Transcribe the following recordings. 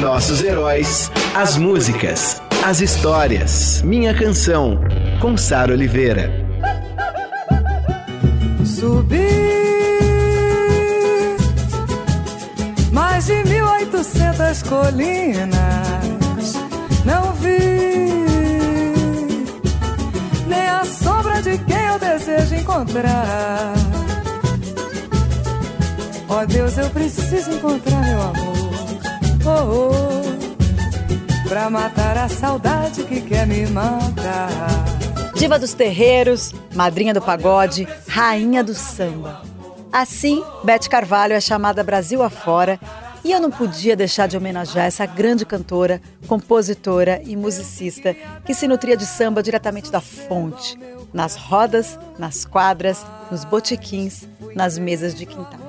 Nossos heróis, as músicas, as histórias. Minha canção, com Sara Oliveira. Subi mais de mil oitocentas colinas, não vi nem a sombra de quem eu desejo encontrar. Ó oh, Deus, eu preciso encontrar meu amor. Oh, oh, pra matar a saudade que quer me matar. Diva dos terreiros, madrinha do pagode, rainha do samba. Assim, Beth Carvalho é chamada Brasil afora e eu não podia deixar de homenagear essa grande cantora, compositora e musicista que se nutria de samba diretamente da fonte, nas rodas, nas quadras, nos botequins, nas mesas de quintais.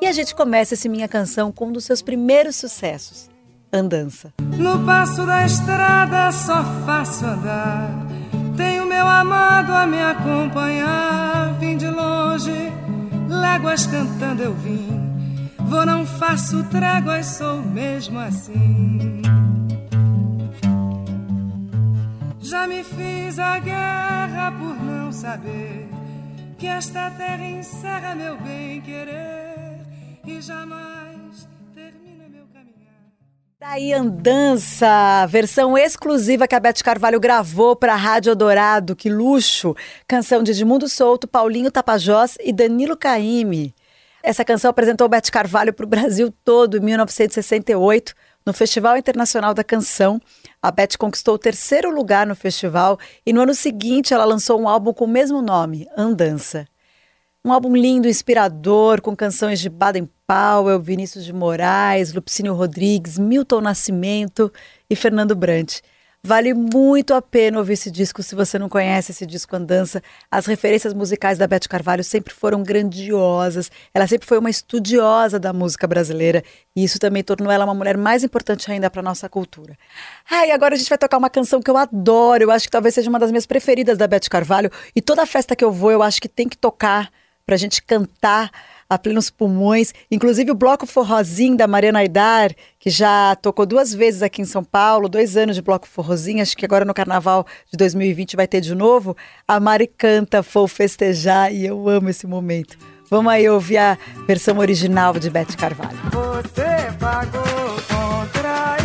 E a gente começa esse Minha Canção com um dos seus primeiros sucessos, Andança. No passo da estrada só faço andar, tenho meu amado a me acompanhar. Vim de longe, léguas cantando eu vim, vou não faço tréguas, sou mesmo assim. Já me fiz a guerra por não saber que esta terra encerra meu bem querer e jamais termina meu caminhar. Daí Andança, versão exclusiva que a Beth Carvalho gravou para a Rádio Dourado, que luxo! Canção de Edmundo Souto, Paulinho Tapajós e Danilo Caime. Essa canção apresentou Beth Carvalho para o Brasil todo em 1968, no Festival Internacional da Canção. A Beth conquistou o terceiro lugar no festival e no ano seguinte ela lançou um álbum com o mesmo nome, Andança. Um álbum lindo, inspirador, com canções de Baden Powell, Vinícius de Moraes, Lupicínio Rodrigues, Milton Nascimento e Fernando Brant. Vale muito a pena ouvir esse disco se você não conhece esse disco Andança. As referências musicais da Beth Carvalho sempre foram grandiosas. Ela sempre foi uma estudiosa da música brasileira e isso também tornou ela uma mulher mais importante ainda para nossa cultura. Ah, e agora a gente vai tocar uma canção que eu adoro. Eu acho que talvez seja uma das minhas preferidas da Beth Carvalho e toda festa que eu vou eu acho que tem que tocar para a gente cantar a plenos pulmões. Inclusive o Bloco Forrozinho da Mariana Aidar, que já tocou duas vezes aqui em São Paulo, dois anos de Bloco Forrozinho, acho que agora no Carnaval de 2020 vai ter de novo. A Mari canta Vou Festejar e eu amo esse momento. Vamos aí ouvir a versão original de Beth Carvalho. Você pagou com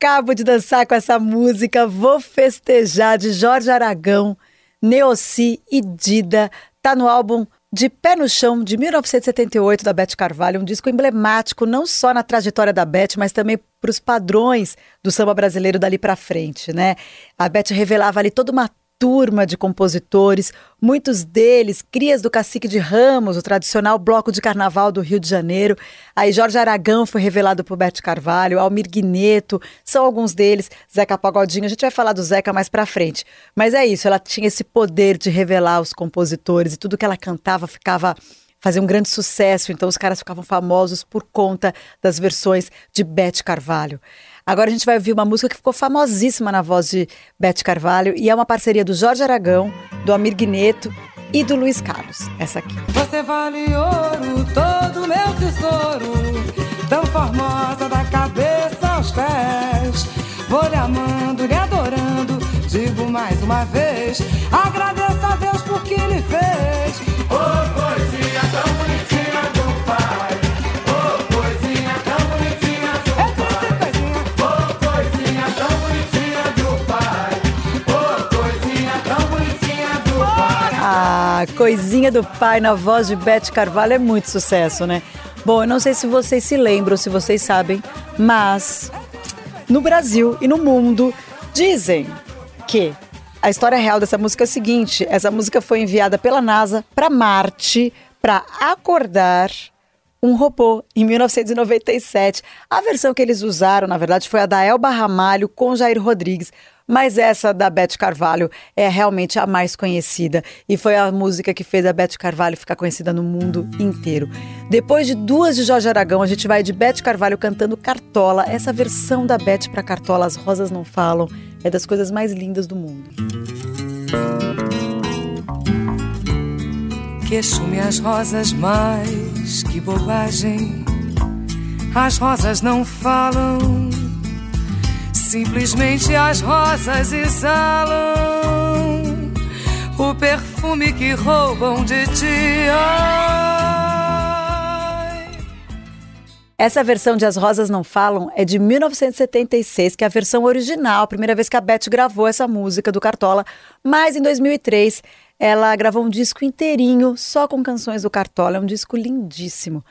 acabo de dançar com essa música Vou Festejar de Jorge Aragão, Neossi e Dida. Tá no álbum De Pé no Chão, de 1978, da Beth Carvalho, um disco emblemático não só na trajetória da Beth, mas também para os padrões do samba brasileiro dali para frente, né? A Beth revelava ali toda uma turma de compositores, muitos deles crias do Cacique de Ramos, o tradicional bloco de carnaval do Rio de Janeiro. Aí Jorge Aragão foi revelado por Beth Carvalho, Almir Guineto, são alguns deles, Zeca Pagodinho, a gente vai falar do Zeca mais pra frente. Mas é isso, ela tinha esse poder de revelar os compositores e tudo que ela cantava ficava fazia um grande sucesso, então os caras ficavam famosos por conta das versões de Beth Carvalho. Agora a gente vai ouvir uma música que ficou famosíssima na voz de Beth Carvalho e é uma parceria do Jorge Aragão, do Amir Guineto e do Luiz Carlos. Essa aqui. Você vale ouro, todo meu tesouro, tão formosa da cabeça aos pés. Vou lhe amando, lhe adorando, digo mais uma vez, agradeço a Deus por que lhe fez. Oh, Coisinha do pai na voz de Beth Carvalho é muito sucesso, né? Bom, eu não sei se vocês se lembram, se vocês sabem, mas no Brasil e no mundo dizem que a história real dessa música é a seguinte: essa música foi enviada pela NASA para Marte para acordar um robô em 1997. A versão que eles usaram, na verdade, foi a da Elba Ramalho com Jair Rodrigues. Mas essa da Beth Carvalho é realmente a mais conhecida e foi a música que fez a Beth Carvalho ficar conhecida no mundo inteiro. Depois de duas de Jorge Aragão, a gente vai de Beth Carvalho cantando Cartola. Essa versão da Beth para Cartola, As Rosas Não Falam, é das coisas mais lindas do mundo. Queixo-me as rosas mais, que bobagem. As rosas não falam, simplesmente as rosas exalam o perfume que roubam de ti. Essa versão de As Rosas Não Falam é de 1976, que é a versão original, a primeira vez que a Beth gravou essa música do Cartola, mas em 2003 ela gravou um disco inteirinho só com canções do Cartola, é um disco lindíssimo.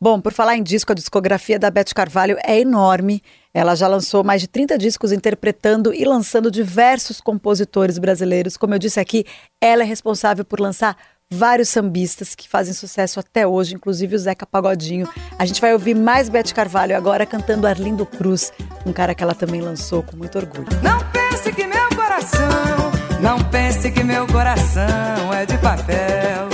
Bom, por falar em disco, a discografia da Beth Carvalho é enorme. Ela já lançou mais de 30 discos interpretando e lançando diversos compositores brasileiros. Como eu disse aqui, ela é responsável por lançar vários sambistas que fazem sucesso até hoje, inclusive o Zeca Pagodinho. A gente vai ouvir mais Beth Carvalho agora cantando Arlindo Cruz, um cara que ela também lançou com muito orgulho. Não pense que meu coração não pense que meu coração é de papel.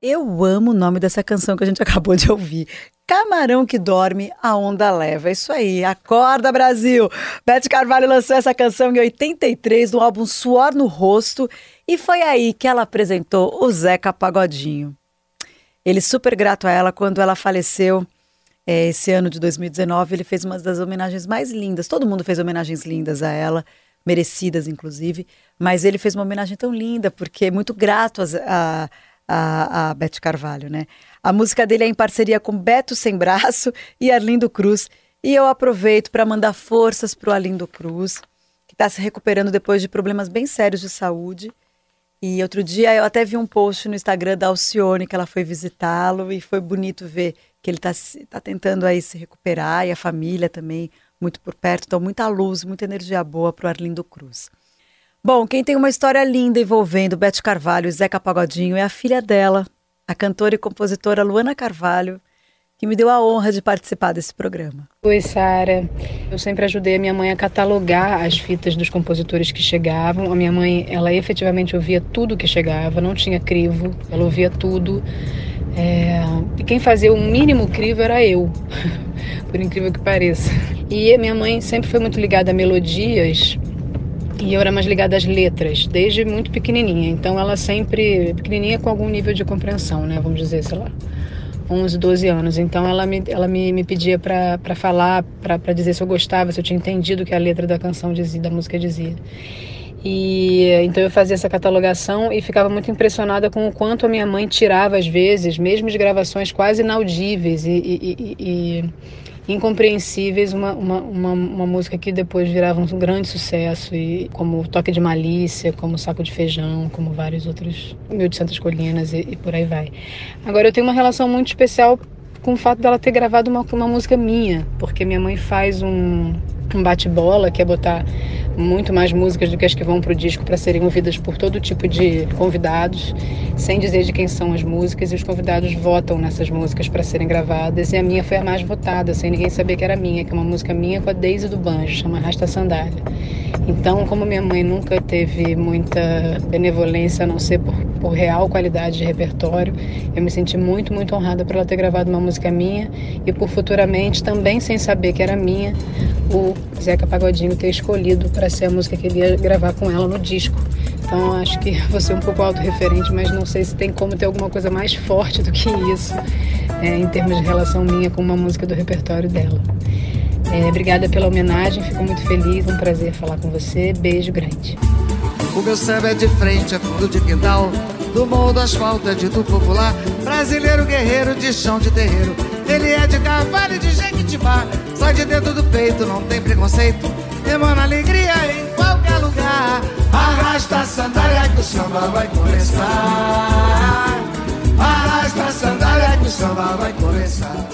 Eu amo o nome dessa canção que a gente acabou de ouvir. Camarão que dorme, a onda leva. Isso aí, acorda Brasil! Beth Carvalho lançou essa canção em 83 no álbum Suor no Rosto e foi aí que ela apresentou o Zeca Pagodinho. Ele super grato a ela quando ela faleceu é, esse ano de 2019. Ele fez uma das homenagens mais lindas. Todo mundo fez homenagens lindas a ela, merecidas inclusive. Mas ele fez uma homenagem tão linda porque é muito grato a, a a, Beth Carvalho, né? A música dele é em parceria com Beto Sem Braço e Arlindo Cruz. E eu aproveito para mandar forças para o Arlindo Cruz, que está se recuperando depois de problemas bem sérios de saúde. E outro dia eu até vi um post no Instagram da Alcione que ela foi visitá-lo e foi bonito ver que ele está tá tentando aí se recuperar e a família também muito por perto. Então, muita luz, muita energia boa para o Arlindo Cruz. Bom, quem tem uma história linda envolvendo Beth Carvalho e Zeca Pagodinho é a filha dela, a cantora e compositora Luana Carvalho, que me deu a honra de participar desse programa. Oi, Sara. Eu sempre ajudei a minha mãe a catalogar as fitas dos compositores que chegavam. A minha mãe, ela efetivamente ouvia tudo que chegava, não tinha crivo, ela ouvia tudo. É... E quem fazia o mínimo crivo era eu, por incrível que pareça. E minha mãe sempre foi muito ligada a melodias e eu era mais ligada às letras, desde muito pequenininha. Então ela sempre, pequenininha com algum nível de compreensão, né? Vamos dizer, sei lá, 11, 12 anos. Então ela me, ela me, me pedia para falar, para dizer se eu gostava, se eu tinha entendido o que a letra da canção dizia, da música dizia. E então eu fazia essa catalogação e ficava muito impressionada com o quanto a minha mãe tirava às vezes, mesmo de gravações quase inaudíveis e, e, e, incompreensíveis, uma, uma, uma, uma, música que depois virava um grande sucesso, e como Toque de Malícia, como Saco de Feijão, como vários outros, Mil de Santas Colinas e, e por aí vai. Agora, eu tenho uma relação muito especial com o fato dela ter gravado uma, uma música minha, porque minha mãe faz um, um bate-bola, que é botar muito mais músicas do que as que vão para o disco para serem ouvidas por todo tipo de convidados, sem dizer de quem são as músicas, e os convidados votam nessas músicas para serem gravadas, e a minha foi a mais votada, sem ninguém saber que era minha, que é uma música minha com a Daisy do Banjo, chama Rasta Sandália. Então, como minha mãe nunca teve muita benevolência, a não ser por, por real qualidade de repertório, eu me senti muito, muito honrada por ela ter gravado uma música minha e por futuramente, também sem saber que era minha, o Zeca Pagodinho ter escolhido para ser a música que ele ia gravar com ela no disco. Então acho que vou ser um pouco autorreferente, mas não sei se tem como ter alguma coisa mais forte do que isso é, em termos de relação minha com uma música do repertório dela. É, obrigada pela homenagem, fico muito feliz, é um prazer falar com você. Beijo grande. O meu samba é de frente, é fundo de quintal. Do morro do asfalto é dito popular. Brasileiro guerreiro de chão de terreiro. Ele é de cavalo e de jequitibá. Sai de dentro do peito, não tem preconceito. Emana alegria em qualquer lugar. Arrasta a sandália que o samba vai começar. Arrasta a sandália que o samba vai começar.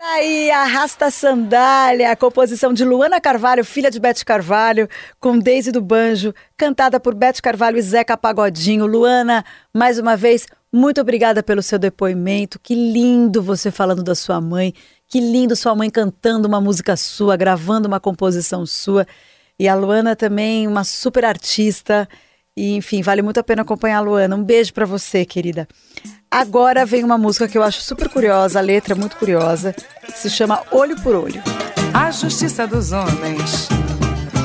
Aí, Arrasta Sandália, a composição de Luana Carvalho, filha de Bete Carvalho, com Daisy do Banjo, cantada por Bete Carvalho e Zeca Pagodinho. Luana, mais uma vez, muito obrigada pelo seu depoimento. Que lindo você falando da sua mãe. Que lindo sua mãe cantando uma música sua, gravando uma composição sua. E a Luana também, uma super artista. E, enfim, vale muito a pena acompanhar a Luana. Um beijo para você, querida. Agora vem uma música que eu acho super curiosa, a letra é muito curiosa, se chama Olho por Olho. A justiça dos homens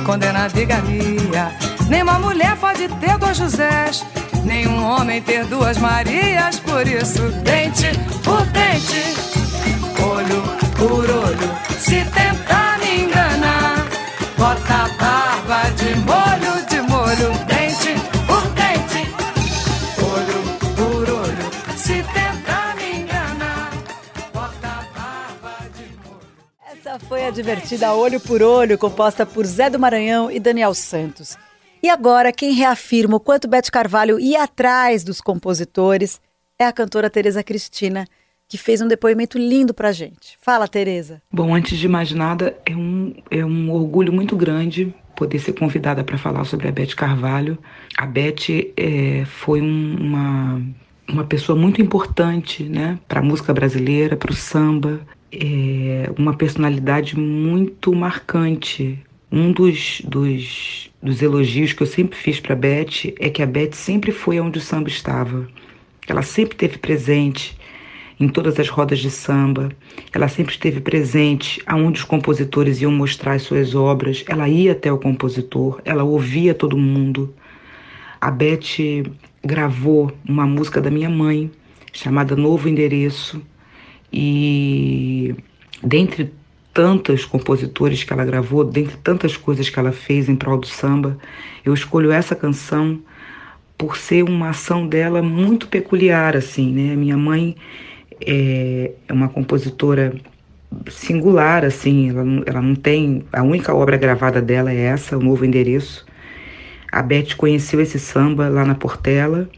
condena a bigamia. Nenhuma mulher pode ter dois Josés, nenhum homem ter duas Marias. Por isso, dente por dente, por olho. Se tentar me enganar, bota a barba de molho, de molho. foi a divertida Olho por Olho, composta por Zé do Maranhão e Daniel Santos. E agora, quem reafirma o quanto Bete Carvalho ia atrás dos compositores é a cantora Tereza Cristina, que fez um depoimento lindo pra gente. Fala, Tereza. Bom, antes de mais nada, é um, é um orgulho muito grande poder ser convidada para falar sobre a Bete Carvalho. A Bete é, foi um, uma, uma pessoa muito importante né, para a música brasileira, para o samba, é uma personalidade muito marcante. Um dos, dos, dos elogios que eu sempre fiz para a Beth é que a Beth sempre foi onde o samba estava. Ela sempre esteve presente em todas as rodas de samba. Ela sempre esteve presente aonde os compositores iam mostrar as suas obras. Ela ia até o compositor, ela ouvia todo mundo. A Beth gravou uma música da minha mãe chamada Novo Endereço e dentre tantos compositores que ela gravou, dentre tantas coisas que ela fez em prol do samba, eu escolho essa canção por ser uma ação dela muito peculiar, assim, né? Minha mãe é, é uma compositora singular, assim, ela, ela não tem. A única obra gravada dela é essa, O Novo Endereço. A Beth conheceu esse samba lá na Portela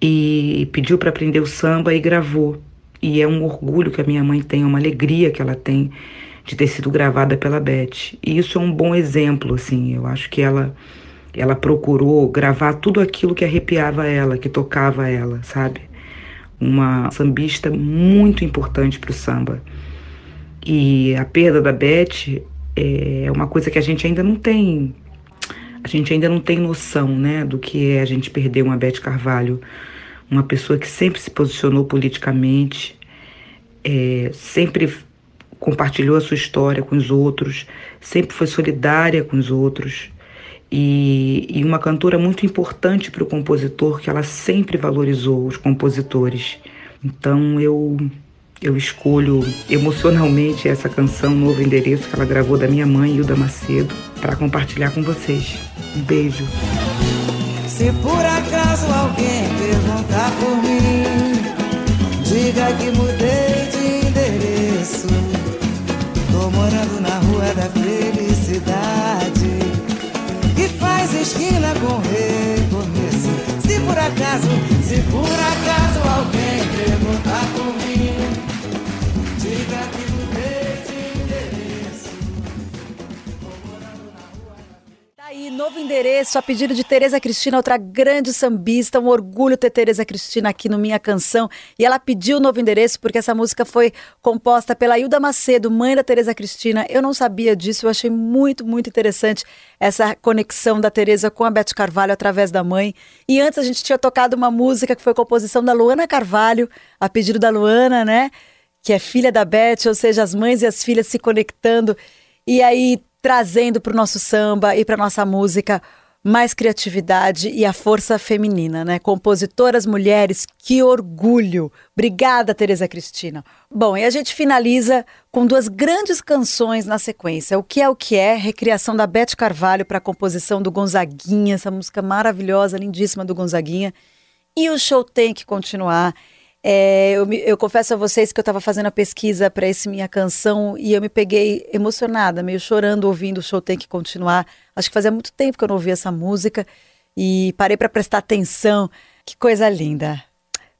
e pediu para aprender o samba e gravou. E é um orgulho que a minha mãe tem, uma alegria que ela tem de ter sido gravada pela Beth. E isso é um bom exemplo, assim. Eu acho que ela ela procurou gravar tudo aquilo que arrepiava ela, que tocava ela, sabe? Uma sambista muito importante para o samba. E a perda da Beth é uma coisa que a gente ainda não tem, a gente ainda não tem noção, né, do que é a gente perder uma Beth Carvalho uma pessoa que sempre se posicionou politicamente, é, sempre compartilhou a sua história com os outros, sempre foi solidária com os outros e, e uma cantora muito importante para o compositor, que ela sempre valorizou os compositores. Então eu eu escolho emocionalmente essa canção Novo Endereço que ela gravou da minha mãe, Hilda Macedo, para compartilhar com vocês. Um beijo. Se por acaso alguém perguntar por mim, diga que mudei de endereço. Tô morando na rua da felicidade, faz esquina com recomeço. Se por acaso, se por acaso alguém perguntar por novo endereço, a pedido de Tereza Cristina, outra grande sambista, um orgulho ter Tereza Cristina aqui no Minha Canção. E ela pediu o novo endereço porque essa música foi composta pela Hilda Macedo, mãe da Tereza Cristina. Eu não sabia disso, eu achei muito, muito interessante essa conexão da Tereza com a Beth Carvalho através da mãe. E antes a gente tinha tocado uma música que foi composição da Luana Carvalho, a pedido da Luana, né? Que é filha da Beth, ou seja, as mães e as filhas se conectando. E aí trazendo para o nosso samba e para nossa música mais criatividade e a força feminina, né? Compositoras mulheres, que orgulho! Obrigada, Tereza Cristina. Bom, e a gente finaliza com duas grandes canções na sequência. O que é o que é? Recriação da Beth Carvalho para a composição do Gonzaguinha, essa música maravilhosa, lindíssima do Gonzaguinha. E o show tem que continuar. É, eu, me, eu, confesso a vocês que eu estava fazendo a pesquisa para esse minha canção e eu me peguei emocionada, meio chorando ouvindo o show tem que continuar. Acho que fazia muito tempo que eu não ouvia essa música e parei para prestar atenção. Que coisa linda!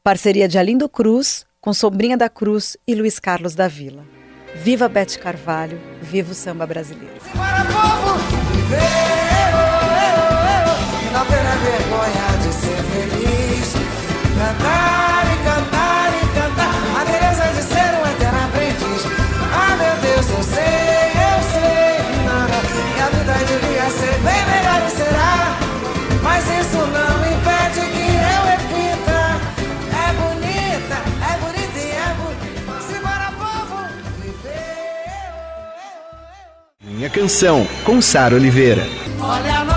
Parceria de Alindo Cruz com Sombrinha da Cruz e Luiz Carlos da Vila. Viva Bete Carvalho, viva o samba brasileiro. Não vergonha de ser feliz, cantar canção, com Sara Oliveira. Olha nós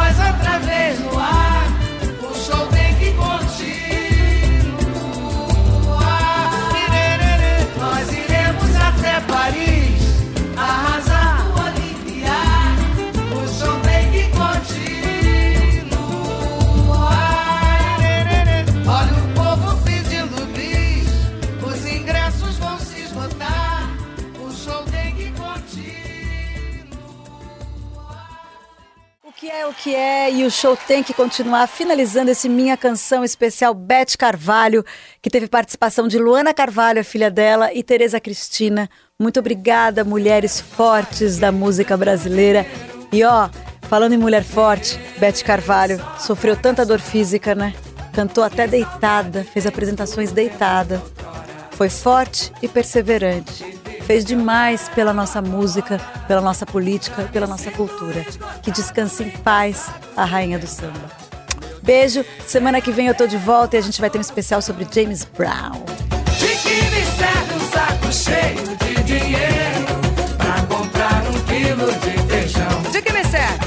que é o que é e o show tem que continuar finalizando esse minha canção especial Beth Carvalho, que teve participação de Luana Carvalho, a filha dela, e Tereza Cristina. Muito obrigada, mulheres fortes da música brasileira. E ó, falando em mulher forte, Beth Carvalho sofreu tanta dor física, né? Cantou até deitada, fez apresentações deitada. Foi forte e perseverante. Fez demais pela nossa música, pela nossa política, pela nossa cultura. Que descanse em paz a rainha do samba. Beijo. Semana que vem eu tô de volta e a gente vai ter um especial sobre James Brown. De que me serve um saco cheio de dinheiro pra comprar um quilo de feijão? De que me serve?